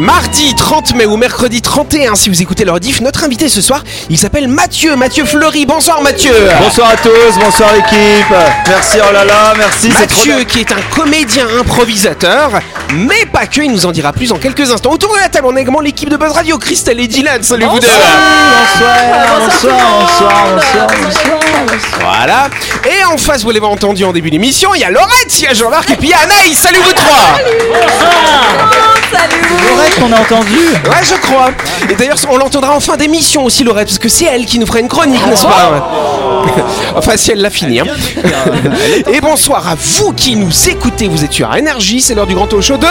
Mardi 30 mai ou mercredi 31, si vous écoutez leur diff, notre invité ce soir, il s'appelle Mathieu, Mathieu Fleury. Bonsoir Mathieu. Bonsoir à tous, bonsoir l'équipe. Merci, oh là là, merci. trop Mathieu qui est un comédien improvisateur, mais pas que, il nous en dira plus en quelques instants. Autour de la table, on a également l'équipe de Buzz Radio, Christelle et Dylan. Salut vous deux. Bonsoir, bonsoir, bonsoir, bonsoir. Voilà. Et en face, vous l'avez entendu en début d'émission, il y a Laurette, il y a Jean-Marc et puis il y a Anaïs. Salut vous trois. Laurette qu'on a entendu. Ouais, je crois. Et d'ailleurs, on l'entendra en fin d'émission aussi, Laurette, parce que c'est elle qui nous fera une chronique, n'est-ce pas Enfin, si elle l'a fini. hein. Et bonsoir à vous qui nous écoutez. Vous êtes sur Énergie, c'est l'heure du grand talk show de.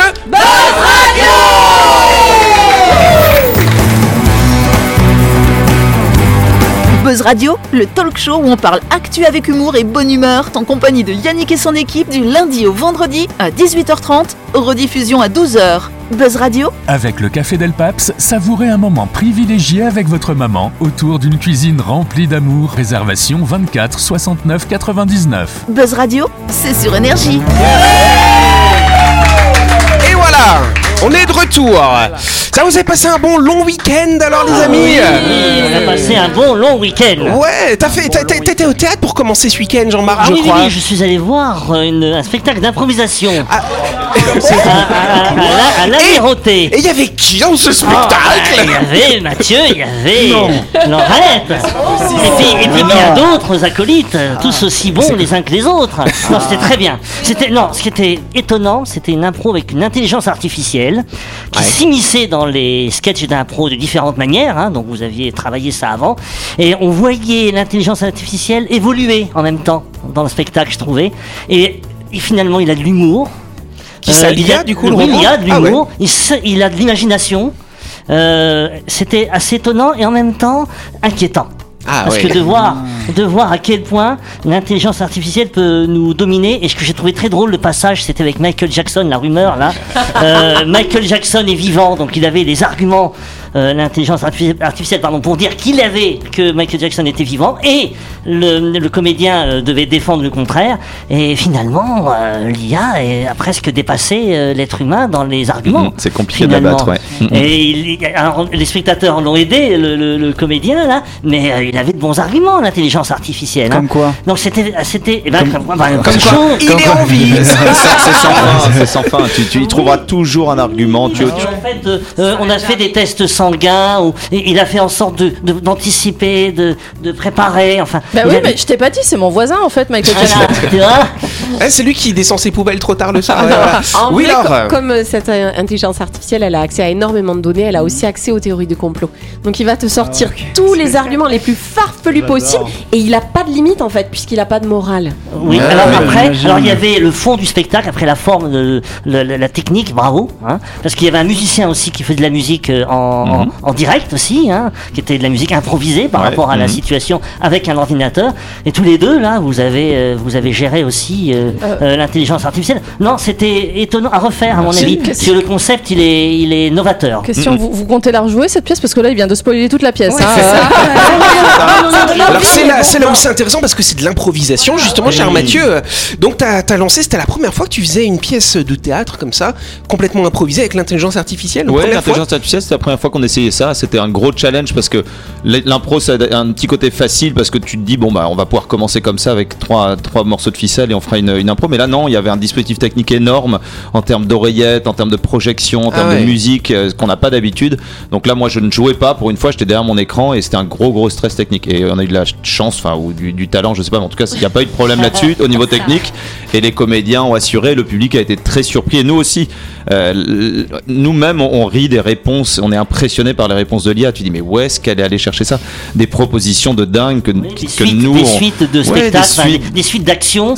Buzz Radio, le talk show où on parle actu avec humour et bonne humeur, en compagnie de Yannick et son équipe du lundi au vendredi à 18h30, rediffusion à 12h. Buzz Radio, Avec le Café Del Paps, savourez un moment privilégié avec votre maman autour d'une cuisine remplie d'amour. Réservation 24 69 99. Buzz Radio, c'est sur énergie. Et voilà On est de retour Ça vous avez passé un bon long week-end alors, les amis Oui, on a passé un bon long week-end. Ouais, t'as fait, t'étais au théâtre pour commencer ce week-end, Jean-Marc, Ah je oui, oui, crois. oui, je suis allé voir une- un spectacle d'improvisation Ah. C'est à, à, à, à, la- à l'Améroté. Et il y avait qui dans ce Ah, spectacle Il y avait Mathieu, il y avait Laurette, et puis, et puis bien d'autres acolytes, tous aussi bons les uns que les autres. Non, c'était très bien. C'était non, ce qui était étonnant, c'était une impro avec une intelligence artificielle qui s'immisçait dans les sketchs d'impro de différentes manières. hein, donc vous aviez travaillé ça avant, et on voyait l'intelligence artificielle évoluer en même temps dans le spectacle, je trouvais. Et, et finalement, il a de l'humour. Qui Euh, il a- du coup, le Oui, il a de Ah ouais. l'humour, il, a de l'imagination. Euh, C'était assez étonnant et en même temps inquiétant. Ah Parce ouais. que de voir, de voir à quel point l'intelligence artificielle peut nous dominer. Et ce que j'ai trouvé très drôle, le passage, c'était avec Michael Jackson, la rumeur là. Euh, Michael Jackson est vivant, donc il avait les arguments, euh, l'intelligence artifici- artificielle, pardon, pour dire qu'il avait que Michael Jackson était vivant. Et le, le comédien euh, devait défendre le contraire. Et finalement, euh, l'IA a presque dépassé euh, l'être humain dans les arguments. Mhm, c'est compliqué l'abattre, ouais. Mhm. Et il- alors, les spectateurs l'ont aidé, le, le- le comédien là, mais euh, il avait de bons arguments, l'intelligence artificielle. hein. Comme quoi? Donc c'était, c'était, eh ben, comme, ben, Comme comme quoi? Il est en vie C'est sans fin, c'est sans fin. Tu, tu y trouveras toujours un argument. Tu, En tu- fait, euh, euh, on a fait des tests sanguins, ou, il a fait en sorte de- d'anticiper, de, de préparer, enfin. Bah oui, a- mais je t'ai pas dit, c'est mon voisin en fait, Michael Jackson. Voilà, tu vois Eh, C'est lui qui descend ses poubelles trop tard le soir. ouais, voilà. En Oui, vrai, alors. co- comme euh, cette euh, intelligence artificielle, elle a accès à énormément de données, elle a aussi accès aux théories du complot. Donc il va te sortir tous les arguments les plus farfelus possibles et il a pas de limite en fait, puisqu'il a pas de morale. Oui, Ah, alors après, alors il y avait le fond du spectacle, après la forme, de, le- la, la technique, bravo, hein, parce qu'il y avait un musicien aussi qui faisait de la musique euh, en, en- en direct aussi, hein, qui était de la musique improvisée par Ouais, rapport à la mhm. situation avec un ordinateur. Et tous les deux là, vous avez, vous avez géré aussi euh, euh, l'intelligence artificielle. Non, c'était étonnant à refaire à mon avis, parce que le concept il est, il est novateur. Question, vous, vous comptez la rejouer cette pièce Parce que là il vient de spoiler toute la pièce. hein, euh. Alors c'est là, c'est là où c'est intéressant parce que c'est de l'improvisation justement, cher Mathieu. Donc t'as as lancé, c'était la première fois que tu faisais une pièce de théâtre comme ça, complètement improvisée avec l'intelligence artificielle. Ouais, l'intelligence artificielle, c'était la première fois qu'on essayait ça. C'était un gros challenge parce que l'impro, ça a un petit côté facile parce que tu te dis, bon, bah, on va pouvoir commencer comme ça avec trois, trois morceaux de ficelle et on fera une, une impro. Mais là, non, il y avait un dispositif technique énorme en termes d'oreillettes, en termes de projection, en Ah termes ouais. de musique, euh, qu'on n'a pas d'habitude. Donc là, moi, je ne jouais pas. Pour une fois, j'étais derrière mon écran et c'était un gros, gros stress technique. Et on a eu de la chance, enfin, ou du, du talent, je sais pas, mais en tout cas, il n'y a pas eu de problème là-dessus au niveau technique. Et les comédiens ont assuré, le public a été très surpris. Et nous aussi, euh, nous-mêmes, on, on rit des réponses, on est impressionné par les réponses de l'IA. Tu dis, mais où est-ce qu'elle est allée chercher ça? Des propositions de dingue que, Des que suites, nous. des on- suites de Ouais, spectacles, des enfin, des, suites. des suites d'actions.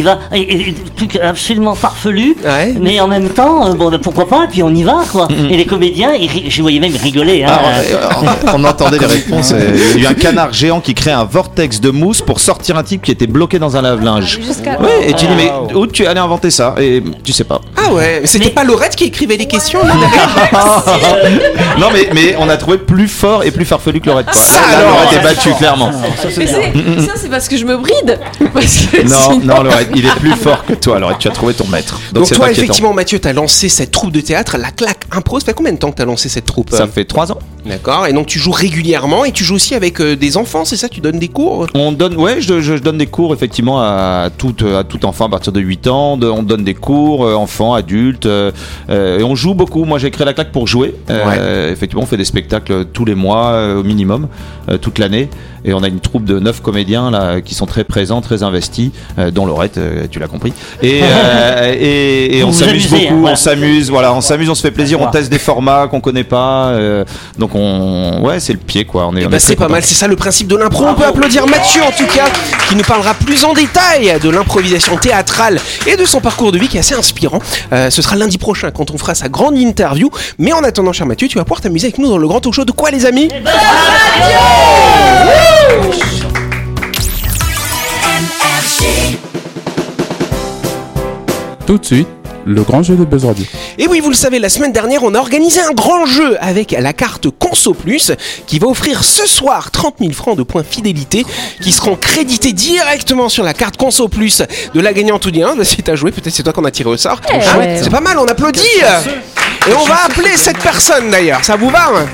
Il va, et, et- et- truc absolument farfelu, Ouais. mais en même temps, euh, bon, ben, pourquoi pas, et puis on y va, quoi. Et les comédiens, ils je voyais même rigoler. Hein, Ah, euh, on, on entendait les réponses. et Il y a eu un canard géant qui crée un vortex de mousse pour sortir un type qui était bloqué dans un lave-linge. Ouais, et tu dis, mais où tu allais inventer ça? Et tu sais pas. Ah ouais, c'était Mais- pas Laurette qui écrivait les questions là, Non, mais, mais on a trouvé plus fort et plus farfelu que Lorette. Quoi. Ça, Là, alors. Lorette est battue, clairement. Mais c'est- ça, c'est parce que je me bride. Parce que Non, sinon- non, Lorette, il est plus fort que toi, Lorette. Tu as trouvé ton maître. Donc, toi, inquiétant. effectivement, Mathieu, t'as lancé cette troupe de théâtre, la claque impro. Ça fait combien de temps que t'as lancé cette troupe Ça euh fait trois ans. D'accord. Et donc tu joues régulièrement et tu joues aussi avec euh, des enfants, c'est ça? Tu donnes des cours? On donne, ouais, je, je- je donne des cours effectivement à tout, à tout enfant à partir de 8 ans. De- on donne des cours, euh, enfants, adultes, euh, euh, et on joue beaucoup. Moi, j'ai créé la claque pour jouer. Euh, Effectivement, on fait des spectacles tous les mois euh, au minimum, euh, toute l'année, et on a une troupe de neuf comédiens là qui sont très présents, très investis, euh, dont Laurette, euh, tu l'as compris. Et, euh, et, et on s'amuse beaucoup, hein, voilà. on s'amuse, voilà, on s'amuse, on se fait plaisir, on teste des formats qu'on connaît pas. euh, donc on, ouais, c'est le pied quoi. On est, Eh ben, est c'est pas mal, c'est ça le principe de l'impro. On peut applaudir Mathieu en tout cas, qui nous parlera plus en détail de l'improvisation théâtrale et de son parcours de vie qui est assez inspirant. Euh, ce sera lundi prochain quand on fera sa grande interview. Mais en attendant, cher Mathieu, tu vas pouvoir t'amuser avec nous dans le grand talk show de quoi, les amis? Tout de suite, le grand jeu de Buzz Radio. Et oui, vous le savez, la semaine dernière, on a organisé un grand jeu avec la carte Conso Plus qui va offrir ce soir 30 000 francs de points fidélité qui seront crédités directement sur la carte Conso Plus de la gagnante ou bien. Si t'as joué, peut-être c'est toi qu'on a tiré au sort. Hein ouais. c'est pas mal, on applaudit. Et on va appeler cette personne d'ailleurs. Ça vous va hein?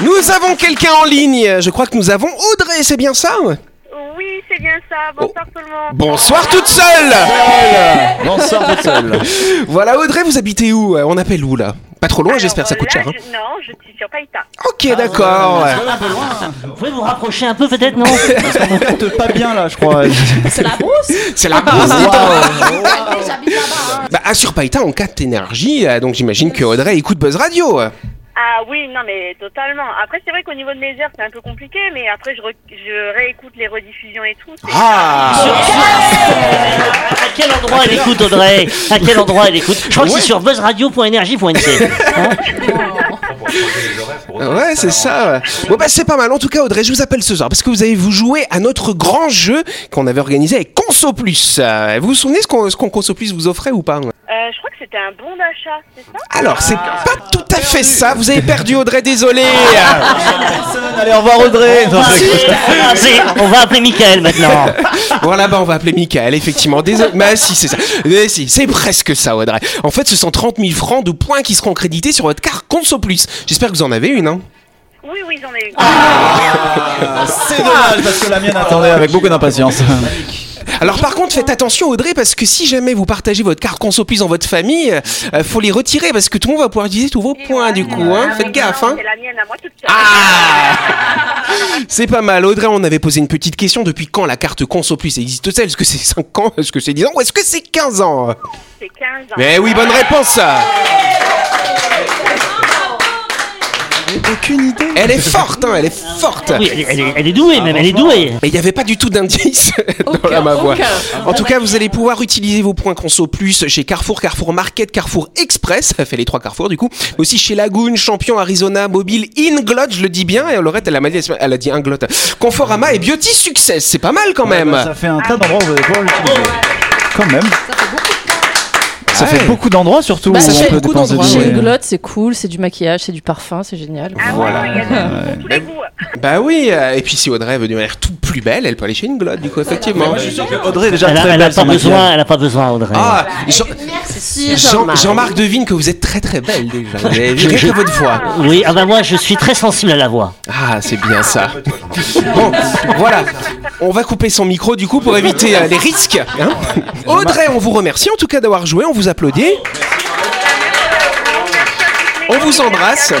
Nous avons quelqu'un en ligne. Je crois que nous avons Audrey, c'est bien ça Oui, c'est bien ça. Bonsoir tout le monde. Bonsoir toute seule Bonsoir toute seule. Voilà Audrey, vous habitez où? On appelle où là? Pas trop loin, j'espère, ça coûte là, cher. hein. je- Non, je suis sur Païta. Ok, d'accord. Vous pouvez vous rapprocher un peu peut-être, non pas bien là, je crois. C'est la brousse C'est la base, dis donc. Bah, ah, sur Païta, on capte énergie, euh, donc j'imagine que Audrey écoute Buzz Radio. Ah oui, non mais totalement. Après, c'est vrai qu'au niveau de mes heures, c'est un peu compliqué, mais après, je, re- je réécoute les rediffusions et tout. c'est- Ah À quel endroit elle écoute, Audrey? À quel endroit elle écoute? Je crois que c'est sur buzzradio.energie.nc. Hein? Ouais, c'est ça. ouais. Bon, bah, c'est pas mal. En tout cas, Audrey, je vous appelle ce soir parce que vous avez vous joué à notre grand jeu qu'on avait organisé avec Conso Plus. Euh, vous vous souvenez ce qu'on ce qu'on Conso Plus vous offrait ou pas Euh, je crois que c'était un bon d'achat, c'est ça? Alors, c'est pas tout à fait ça. Vous avez perdu Audrey, désolé. Allez, au revoir Audrey. Non, on, va appeler, on va appeler Michael maintenant. Voilà, bah on va appeler Michael, effectivement. Désolé. Mais si, c'est ça. Mais si, c'est presque ça, Audrey. En fait, ce sont 30 000 francs de points qui seront crédités sur votre carte Conso Plus. J'espère que vous en avez une, hein. Oui, oui, j'en ai une. C'est dommage parce que la mienne attendait avec beaucoup d'impatience. Alors par contre, faites attention Audrey parce que si jamais vous partagez votre carte Conso Plus dans votre famille, euh, faut les retirer parce que tout le monde va pouvoir utiliser tous vos points du coup. Hein. Ah, Faites gaffe. Hein. C'est la mienne à moi toute seule. Ah C'est pas mal. Audrey, on avait posé une petite question. Depuis quand la carte Conso Plus existe-t-elle? Est-ce que c'est 5 ans? Est-ce que c'est 10 ans? Ou est-ce que c'est 15 ans? C'est 15 ans. Mais oui, bonne réponse Aucune idée. Elle est forte, hein, elle est forte Oui, elle est, elle est- elle est douée même, elle est douée. Mais il n'y avait pas du tout d'indice dans Aucun, la ma voix. aucun. En tout cas, vous allez pouvoir utiliser vos points Conso Plus chez Carrefour, Carrefour Market, Carrefour Express, ça fait les trois Carrefour du coup. Aussi chez Lagoon, Champion, Arizona, Mobile, Inglot, je le dis bien, et Laurette, elle a, mal dit- elle a dit Inglot. Conforama et Beauty Success, c'est pas mal quand même. Ouais, bah, ça fait un tas d'endroits où vous allez pouvoir l'utiliser. Quand même. Ça fait Ouais. beaucoup d'endroits surtout Bah, où ça on fait peut beaucoup dépenser d'endroits. Chez Glotte, c'est cool, c'est du maquillage, c'est du parfum, c'est génial. Ah Voilà. oui, il y a de- pour tous les goûts. Bah oui, euh, et puis si Audrey veut devenir toute plus belle, elle peut aller chez Inglot du coup, effectivement. Audrey est déjà Elle a, très elle a belle pas besoin, elle a pas besoin, Audrey. Ah. Jean-Marc devine que vous êtes très très belle déjà. Vous avez vu votre voix. Oui, ah bah moi je suis très sensible à la voix. Ah, c'est bien ça. Bon, voilà. On va couper son micro du coup pour éviter euh, les risques. hein. Audrey, on vous remercie en tout cas d'avoir joué. On vous applaudit. On vous embrasse.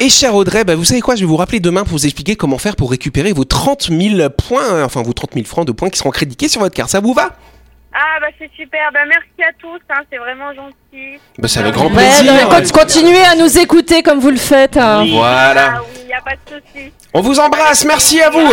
Et cher Audrey, bah, vous savez quoi? Je vais vous rappeler demain pour vous expliquer comment faire pour récupérer vos 30 000 points, enfin vos 30 000 francs de points qui seront crédités sur votre carte. Ça vous va? Ah bah c'est super. Bah merci à tous. Hein, c'est vraiment gentil. bah, C'est avec grand plaisir. continuez à nous écouter comme vous le faites. hein. Oui. Voilà. Ah oui, il n'y a pas de souci. On vous embrasse. Merci à vous.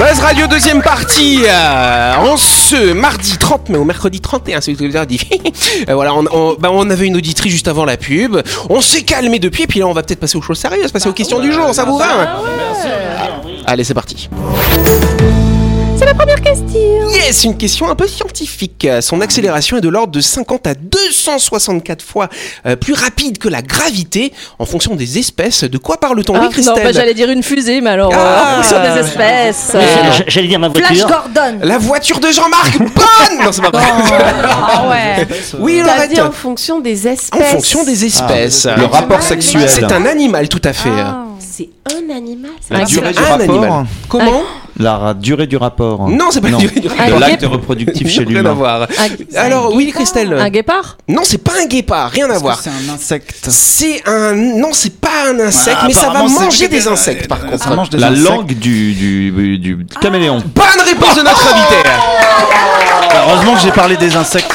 Buzz Radio deuxième partie euh, en ce mardi 30 mai au mercredi 31 c'est dit. Euh, voilà on, on- bah, on avait une auditrice juste avant la pub. On s'est calmé depuis et puis là on va peut-être passer aux choses sérieuses passer aux questions du jour ça vous va. Allez c'est parti question. Yes, une question un peu scientifique. Son accélération est de l'ordre de 50 à 264 fois euh, plus rapide que la gravité en fonction des espèces. De quoi parle-t-on Ah, Oui, non, Christelle bah, j'allais dire une fusée, mais alors, euh, Ah. en fonction des espèces. Euh, J'allais dire ma Flash voiture. Gordon. La voiture de Jean-Marc Bonne Non, c'est pas vrai. Ah ouais. Oui, T'as dit en fonction des espèces. En fonction des espèces. Le rapport sexuel. C'est un animal, tout à fait. C'est un animal. ça. La Ah, durée du un rapport. animal. Comment? La durée du rapport. Non, c'est pas la durée du De rapport. l'acte reproductif chez Rien à voir. Un- Alors, oui, Christelle. Un guépard? Non, c'est pas un guépard, rien à voir. C'est un insecte? C'est un. Non, c'est pas un insecte, Ah, mais ça va manger des insectes par contre. Ça mange des La insectes. langue du, du, du caméléon. Bonne réponse de notre invité Heureusement que j'ai parlé des insectes.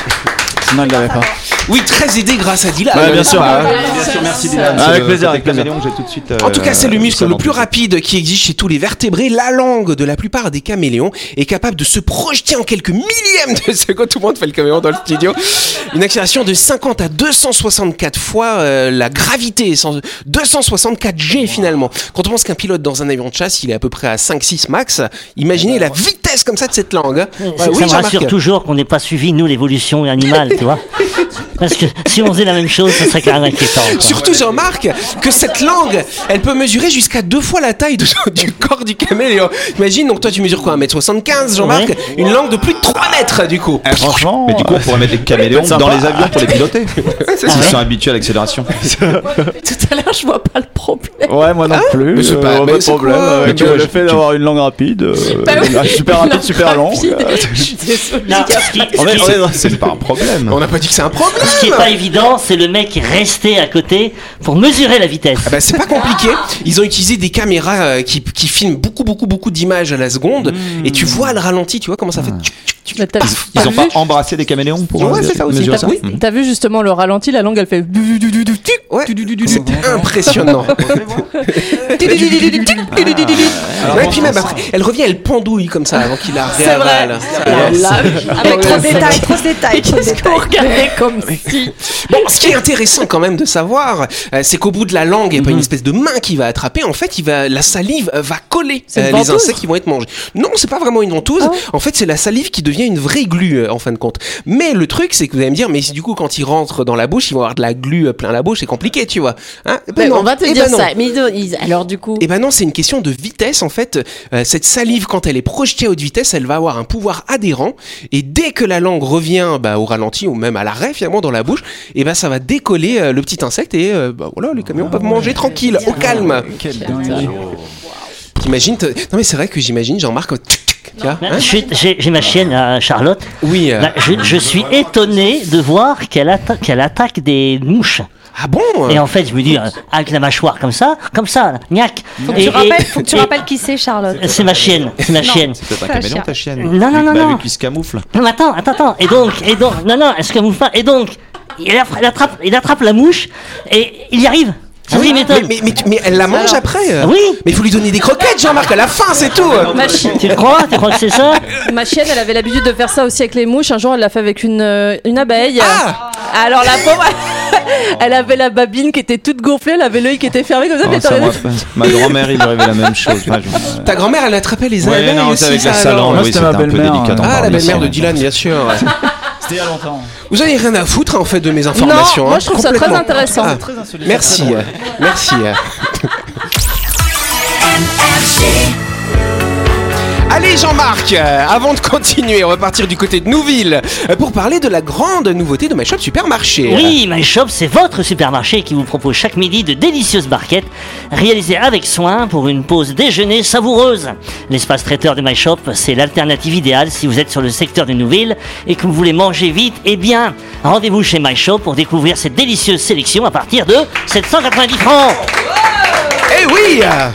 Sinon, il l'avait pas. Oui, très aidé grâce à Dylan. Ouais, bien sûr. Bien sûr, merci Dylan. C'est Avec le plaisir, avec plaisir. tout de suite. En tout cas, c'est le euh, muscle le plus rapide qui existe chez tous les vertébrés. La langue de la plupart des caméléons est capable de se projeter en quelques millièmes de seconde. Tout le monde fait le caméléon dans le studio. Une accélération de 50 à 264 fois euh, la gravité. Sans- 264 G finalement. Quand on pense qu'un pilote dans un avion de chasse, il est à peu près à 5-6 max, imaginez la vitesse comme ça de cette langue. hein. Ça, Ouais, ça oui, me Jean-Marc. rassure toujours qu'on n'ait pas suivi, nous, l'évolution animale, tu vois. Parce que si on faisait la même chose, ça serait quand même inquiétant. quoi. Surtout Jean-Marc, que cette langue, elle peut mesurer jusqu'à deux fois la taille de- du corps du caméléon. Imagine, donc toi tu mesures quoi 1m75 Jean-Marc Ouais. Une langue de plus de 3 mètres du coup. Eh, franchement. Mais du coup, on pourrait mettre des caméléons Sympa. dans les avions pour les piloter. Ils sont habitués à l'accélération. Tout à l'heure, je vois pas le problème. Ouais, moi non plus. Mais c'est euh, pas- c'est problème. quoi Mais tu euh, vois, le je- fait d'avoir une langue rapide, euh, Bah oui. super rapide, super long. Rapide. euh, Je suis c'est- c'est pas un problème. On n'a pas dit que c'est un problème. Ce qui est pas évident, c'est le mec resté à côté pour mesurer la vitesse. Ah bah, c'est pas compliqué. Ils ont utilisé des caméras euh, qui, qui filment beaucoup, beaucoup, beaucoup d'images à la seconde. Et tu vois le ralenti, tu vois comment ça fait. Mais t'as- Ils t'as ont vu pas embrassé des caméléons pour Ouais, euh, c'est ça aussi, mesurer t'as ça oui. T'as vu justement le ralenti, la langue elle fait. Ouais. C'est impressionnant. Et puis même après, elle revient, elle pendouille comme ça avant qu'il la réavale. Avec trop de détails, trop de détails, trop de Qu'est-ce qu'on détails. regardait comme si. Bon, ce qui est intéressant quand même de savoir, euh, c'est qu'au bout de la langue, il n'y a Mhm. pas une espèce de main qui va attraper. En fait, il va, la salive euh, va coller C'est une les insectes qui vont être mangés. Non, c'est pas vraiment une ventouse. Ah. En fait, c'est la salive qui devient une vraie glu euh, en fin de compte. Mais le truc, c'est que vous allez me dire, mais si du coup, quand ils rentrent dans la bouche, ils vont avoir de la glu euh, plein la bouche, c'est compliqué, tu vois. Hein Eh ben on va te Eh dire ben ça. Mais ils- ils- alors du coup. Eh ben non, c'est une question de vitesse en fait. Euh, cette salive, quand elle est projetée à haute vitesse, elle va avoir un pouvoir adhérent. Et dès que la langue revient bah, au ralenti ou même à l'arrêt finalement dans la bouche, et ben ça va décoller euh, le petit insecte et euh, bah, voilà, les camions peuvent manger tranquille, au calme. Dinguerie. T'imagines Non mais c'est vrai que j'imagine Jean-Marc. hein J'ai- ma chienne, euh, Charlotte. oui. euh, Bah, je, je suis étonné de voir qu'elle atta- qu'elle attaque des mouches. Ah bon Et en fait, je me dis, euh, avec la mâchoire comme ça, comme ça, là, gnac. Faut que Et- tu et- rappelles, faut que tu et- rappelles qui c'est, Charlotte. C'est ma chienne, c'est ma Non. chienne. C'est peut-être un Ta caméléon ta chienne. Non, non, non, Bah, non. Vu qu'il se camoufle. Non, mais attends, attends, attends. Et donc, et donc, non, non, est-ce que vous pas Et donc, il, attrape, il attrape la mouche et il y arrive. C'est Ah ce oui, qui mais, mais, mais, tu- mais elle la mange après? Euh. Oui. Mais il faut lui donner des croquettes Jean-Marc à la fin, c'est tout Ma, chi- Tu le crois Tu crois que c'est ça? Ma chienne, elle avait l'habitude de faire ça aussi avec les mouches. Un jour, elle l'a fait avec une, euh, une abeille. Ah Alors la pauvre, elle avait la babine qui était toute gonflée, elle avait l'œil qui était fermé comme ça. Oh. Ma grand-mère, il lui arrivait la même chose. Moi, je- Ta grand-mère, elle attrapait les Ouais, abeilles non, aussi, c'est avec ça, la Oui, c'était un peu délicat d'en Ah, la belle-mère de Dylan, bien sûr. C'était il y a longtemps. Vous avez rien à foutre en fait de mes informations. Non, moi hein, je trouve ça très intéressant. Ah, merci, euh, merci. Allez Jean-Marc, euh, avant de continuer, on va partir du côté de Nouville euh, pour parler de la grande nouveauté de My Shop Supermarché. Oui, My Shop, c'est votre supermarché qui vous propose chaque midi de délicieuses barquettes réalisées avec soin pour une pause déjeuner savoureuse. L'espace traiteur de My Shop, c'est l'alternative idéale si vous êtes sur le secteur de Nouville et que vous voulez manger vite et bien. Rendez-vous chez My Shop pour découvrir cette délicieuse sélection à partir de 790 francs. Eh oui euh,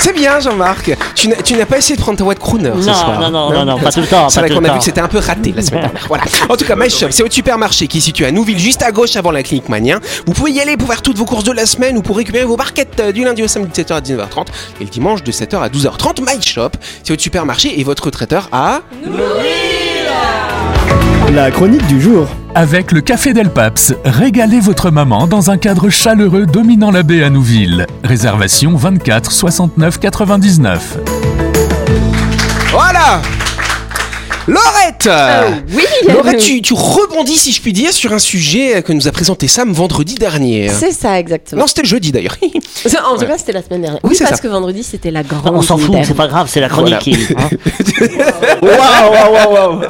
c'est bien Jean-Marc. Tu n'as pas essayé de prendre ta voix de crooner ce Non, soir. non, non, non, non, pas tout le temps, C'est pas vrai qu'on a vu que c'était un peu raté la semaine dernière. Voilà. En tout cas, My Shop, c'est votre supermarché qui est situé à Nouville, juste à gauche avant la clinique Manien. Vous pouvez y aller pour faire toutes vos courses de la semaine ou pour récupérer vos barquettes euh, du lundi au samedi de 7h à 19h30 et le dimanche de 7h à 12h30. My Shop, c'est votre supermarché et votre traiteur à. La chronique du jour. Avec le Café Del Paps, régalez votre maman dans un cadre chaleureux dominant la baie à Nouville. Réservation 24 69 99. Voilà Laurette oui, Laurette, tu, tu rebondis, si je puis dire, sur un sujet que nous a présenté Sam vendredi dernier. C'est ça, exactement. Non, c'était le jeudi d'ailleurs. En tout cas, c'était la semaine dernière. Oui, Oui, c'est parce ça. que vendredi, c'était la grande. On s'en fout, c'est pas grave, c'est la chronique hein. Waouh, waouh, waouh, waouh.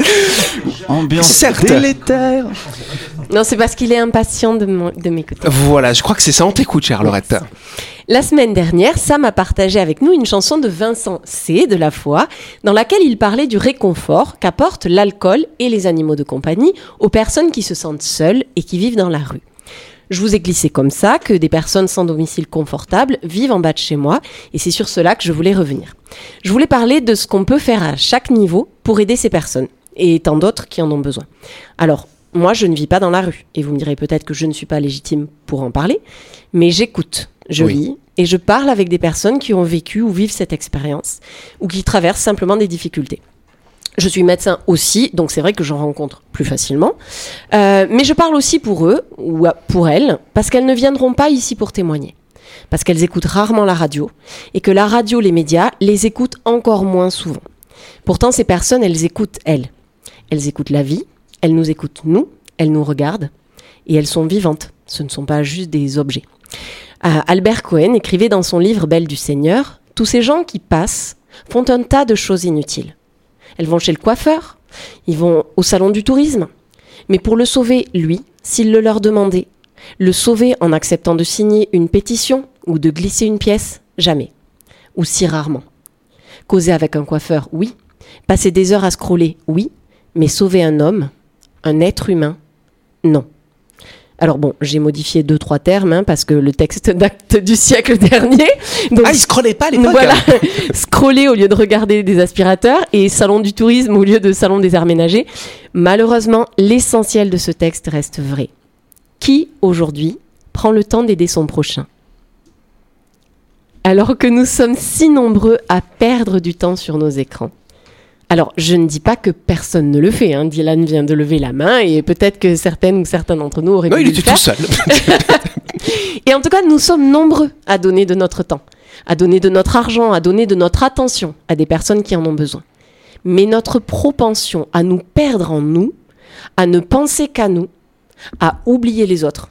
Ambiance Certes. délétère. Non, c'est parce qu'il est impatient de m'écouter. Voilà, je crois que c'est ça. On t'écoute, chère Laurette. La semaine dernière, Sam a partagé avec nous une chanson de Vincent C. de La Foi, dans laquelle il parlait du réconfort qu'apportent l'alcool et les animaux de compagnie aux personnes qui se sentent seules et qui vivent dans la rue. Je vous ai glissé comme ça que des personnes sans domicile confortable vivent en bas de chez moi, et c'est sur cela que je voulais revenir. Je voulais parler de ce qu'on peut faire à chaque niveau pour aider ces personnes, et tant d'autres qui en ont besoin. Alors, moi, je ne vis pas dans la rue, et vous me direz peut-être que je ne suis pas légitime pour en parler, mais j'écoute, je Oui. lis, et je parle avec des personnes qui ont vécu ou vivent cette expérience, ou qui traversent simplement des difficultés. Je suis médecin aussi, donc c'est vrai que j'en rencontre plus facilement. Euh, mais je parle aussi pour eux, ou pour elles, parce qu'elles ne viendront pas ici pour témoigner. Parce qu'elles écoutent rarement la radio, et que la radio, les médias, les écoutent encore moins souvent. Pourtant, ces personnes, elles écoutent elles. Elles écoutent la vie, elles nous écoutent nous, elles nous regardent, et elles sont vivantes. Ce ne sont pas juste des objets. Euh, Albert Cohen écrivait dans son livre Belle du Seigneur Tous ces gens qui passent font un tas de choses inutiles. Elles vont chez le coiffeur, ils vont au salon du tourisme. Mais pour le sauver, lui, s'il le leur demandait, le sauver en acceptant de signer une pétition ou de glisser une pièce, jamais. Ou si rarement. Causer avec un coiffeur, oui. Passer des heures à scroller, oui. Mais sauver un homme, un être humain, non. Alors bon, j'ai modifié deux trois termes hein, parce que le texte date du siècle dernier. Donc, Ah, il scrollait pas l'époque voilà, scroller au lieu de regarder des aspirateurs et salon du tourisme au lieu de salon des arts ménagers. Malheureusement, l'essentiel de ce texte reste vrai. Qui aujourd'hui prend le temps d'aider son prochain? Alors que nous sommes si nombreux à perdre du temps sur nos écrans. Alors, je ne dis pas que personne ne le fait. Hein. Dylan vient de lever la main et peut-être que certaines ou certains d'entre nous auraient Non, pu il le était faire. tout seul. Et en tout cas, nous sommes nombreux à donner de notre temps, à donner de notre argent, à donner de notre attention à des personnes qui en ont besoin. Mais notre propension à nous perdre en nous, à ne penser qu'à nous, à oublier les autres,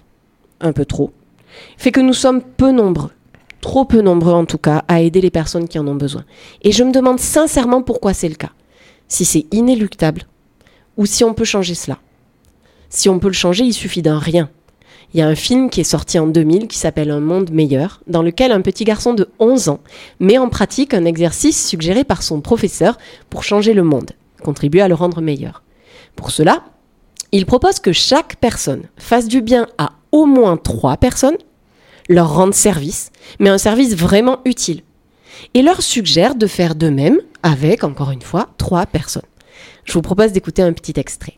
un peu trop, fait que nous sommes peu nombreux, trop peu nombreux en tout cas, à aider les personnes qui en ont besoin. Et je me demande sincèrement pourquoi c'est le cas. Si c'est inéluctable, ou si on peut changer cela. Si on peut le changer, il suffit d'un rien. Il y a un film qui est sorti en 2000 qui s'appelle Un monde meilleur, dans lequel un petit garçon de 11 ans met en pratique un exercice suggéré par son professeur pour changer le monde, contribuer à le rendre meilleur. Pour cela, il propose que chaque personne fasse du bien à au moins trois personnes, leur rende service, mais un service vraiment utile, et leur suggère de faire de même avec, encore une fois, trois personnes. Je vous propose d'écouter un petit extrait.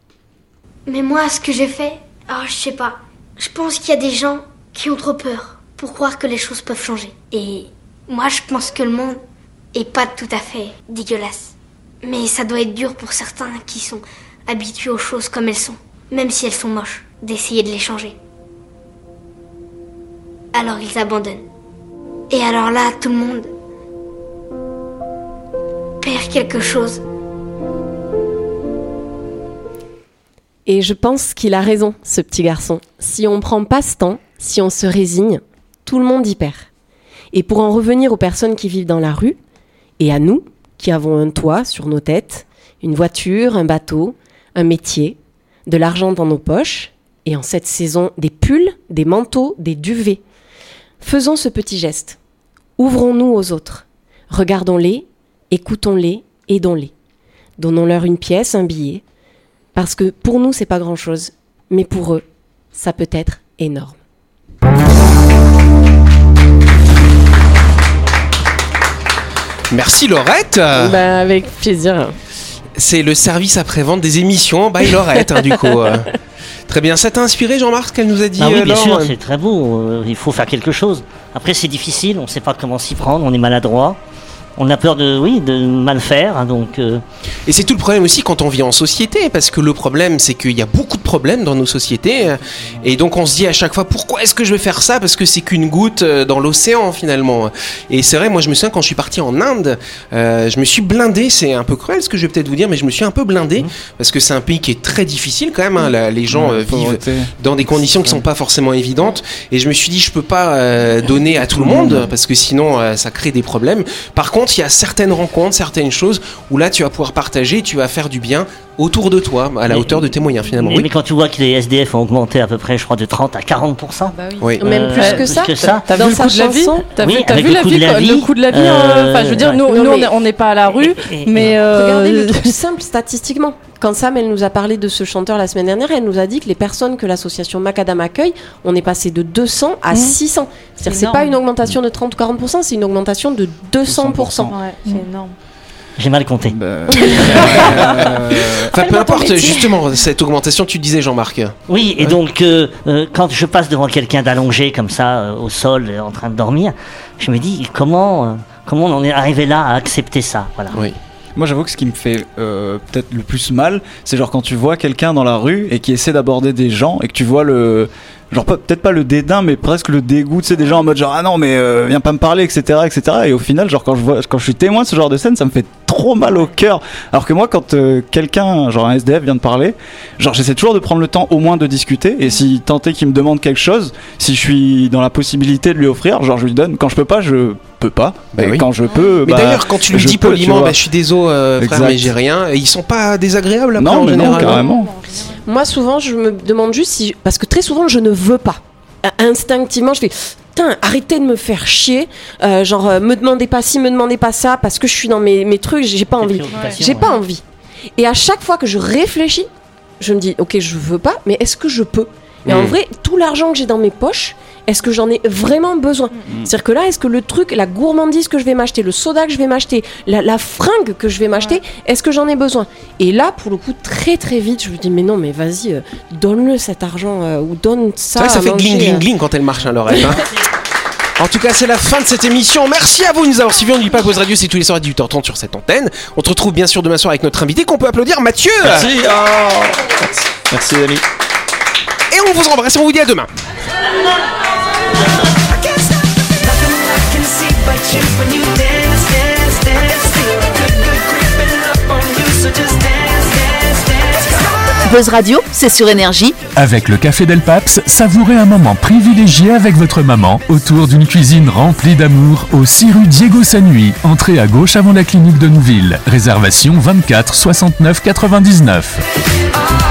Mais moi, ce que j'ai fait, alors je sais pas. Je pense qu'il y a des gens qui ont trop peur pour croire que les choses peuvent changer. Et moi, je pense que le monde est pas tout à fait dégueulasse. Mais ça doit être dur pour certains qui sont habitués aux choses comme elles sont, même si elles sont moches, d'essayer de les changer. Alors ils abandonnent. Et alors là, tout le monde perd quelque chose. Et je pense qu'il a raison, ce petit garçon. Si on prend pas ce temps, si on se résigne, tout le monde y perd. Et pour en revenir aux personnes qui vivent dans la rue, et à nous, qui avons un toit sur nos têtes, une voiture, un bateau, un métier, de l'argent dans nos poches, et en cette saison des pulls, des manteaux, des duvets. Faisons ce petit geste. Ouvrons-nous aux autres. Regardons-les, écoutons-les, aidons-les. Donnons-leur une pièce, un billet. Parce que pour nous, c'est pas grand-chose. Mais pour eux, ça peut être énorme. Merci Laurette. Bah, avec plaisir. C'est le service après-vente des émissions by Laurette, hein, du coup. Très bien. Ça t'a inspiré, Jean-Marc, ce qu'elle nous a dit Ah oui, euh, bien Laure sûr, c'est très beau. euh, il faut faire quelque chose. Après, c'est difficile. On ne sait pas comment s'y prendre. On est maladroit. On a peur de, oui, de mal faire. hein, donc, euh, Et c'est tout le problème aussi quand on vit en société, parce que le problème, c'est qu'il y a beaucoup de problèmes dans nos sociétés, euh, et donc on se dit à chaque fois, pourquoi est-ce que je vais faire ça? Parce que c'est qu'une goutte euh, dans l'océan finalement. Et c'est vrai, moi je me souviens quand je suis parti en Inde, euh, je me suis blindé, c'est un peu cruel ce que je vais peut-être vous dire, mais je me suis un peu blindé, parce que c'est un pays qui est très difficile quand même, hein, la- les gens euh, vivent dans des conditions qui sont pas forcément évidentes, et je me suis dit, je peux pas euh, donner à tout le monde, parce que sinon euh, ça crée des problèmes. Par contre, il y a certaines rencontres, certaines choses où là tu vas pouvoir partager, tu vas faire du bien autour de toi, à la Mais- hauteur de tes moyens finalement. mais, Oui. mais quand tu vois que les SDF ont augmenté à peu près, je crois, de 30 à 40%. Oui. Même Euh, plus que ça. T'as Dans vu le sa coût de la vie T'as Oui, vu, t'as avec vu le la coût vie, de la vie, le coût de la vie euh, Enfin, je veux dire, ouais. nous, Non, nous, on mais- est- on n'est pas à la rue, Et- et- mais euh, Regardez le truc simple statistiquement. Quand Sam, elle nous a parlé de ce chanteur la semaine dernière, elle nous a dit que les personnes que l'association Macadam accueille, on est passé de 200 à Mmh. 600. C'est-à-dire que c'est pas une augmentation de 30 ou 40%, c'est une augmentation de 200%. Ouais, c'est énorme. J'ai mal compté. Bah, Enfin, peu importe, justement, cette augmentation, tu disais Jean-Marc. Oui, et donc, euh, euh, quand je passe devant quelqu'un d'allongé comme ça, euh, au sol, euh, en train de dormir, je me dis comment, euh, comment on en est arrivé là à accepter ça voilà. Oui. Moi, j'avoue que ce qui me fait euh, peut-être le plus mal, c'est genre quand tu vois quelqu'un dans la rue et qui essaie d'aborder des gens et que tu vois le. Genre, peut-être pas le dédain, mais presque le dégoût, tu sais, des gens en mode genre, ah non, mais euh, viens pas me parler, etc., etc. Et au final, genre, quand je vois, quand je suis témoin de ce genre de scène, ça me fait trop mal au cœur. Alors que moi, quand euh, quelqu'un, genre un SDF, vient de parler, genre, j'essaie toujours de prendre le temps au moins de discuter. Et si tant est qu'il me demande quelque chose, si je suis dans la possibilité de lui offrir, genre, je lui donne. Quand je peux pas, je peux pas. Bah et oui. quand je peux, Mais bah, d'ailleurs, quand tu lui dis poliment, bah, je suis désolé, euh, frère, Exact. mais j'ai rien, et ils sont pas désagréables après Non, en mais non, général. carrément. Moi, souvent, je me demande juste si. Parce que très souvent, je ne veux pas. Euh, Instinctivement, je fais. Putain, arrêtez de me faire chier. Euh, genre, euh, me demandez pas ci, me demandez pas ça, parce que je suis dans mes, mes trucs, j'ai pas envie. J'ai ouais. pas envie. Et à chaque fois que je réfléchis, je me dis, ok, je veux pas, mais est-ce que je peux? Et en Mm. vrai, tout l'argent que j'ai dans mes poches, est-ce que j'en ai vraiment besoin C'est-à-dire que là, est-ce que le truc, la gourmandise que je vais m'acheter, le soda que je vais m'acheter, la, la fringue que je vais m'acheter, est-ce que j'en ai besoin Et là, pour le coup, très très vite, je me dis, mais non, mais vas-y, euh, donne-le cet argent, euh, ou donne C'est ça. vrai que ça fait manger, gling euh. gling gling quand elle marche, hein, Laurette. hein. En tout cas, c'est la fin de cette émission. Merci à vous de nous avoir suivis. On n'oublie pas Pause Radio, c'est tous les soirs à 18h30 sur cette antenne. On te retrouve bien sûr demain soir avec notre invité qu'on peut applaudir, Mathieu. Merci. Merci les amis. Et on vous embrasse et on vous dit à demain. Buzz Radio, c'est sur énergie. Avec le Café Del Paps, savourez un moment privilégié avec votre maman autour d'une cuisine remplie d'amour au 6 rue Diego Sanui, entrée à gauche avant la clinique de Nouville. Réservation 24 69 99.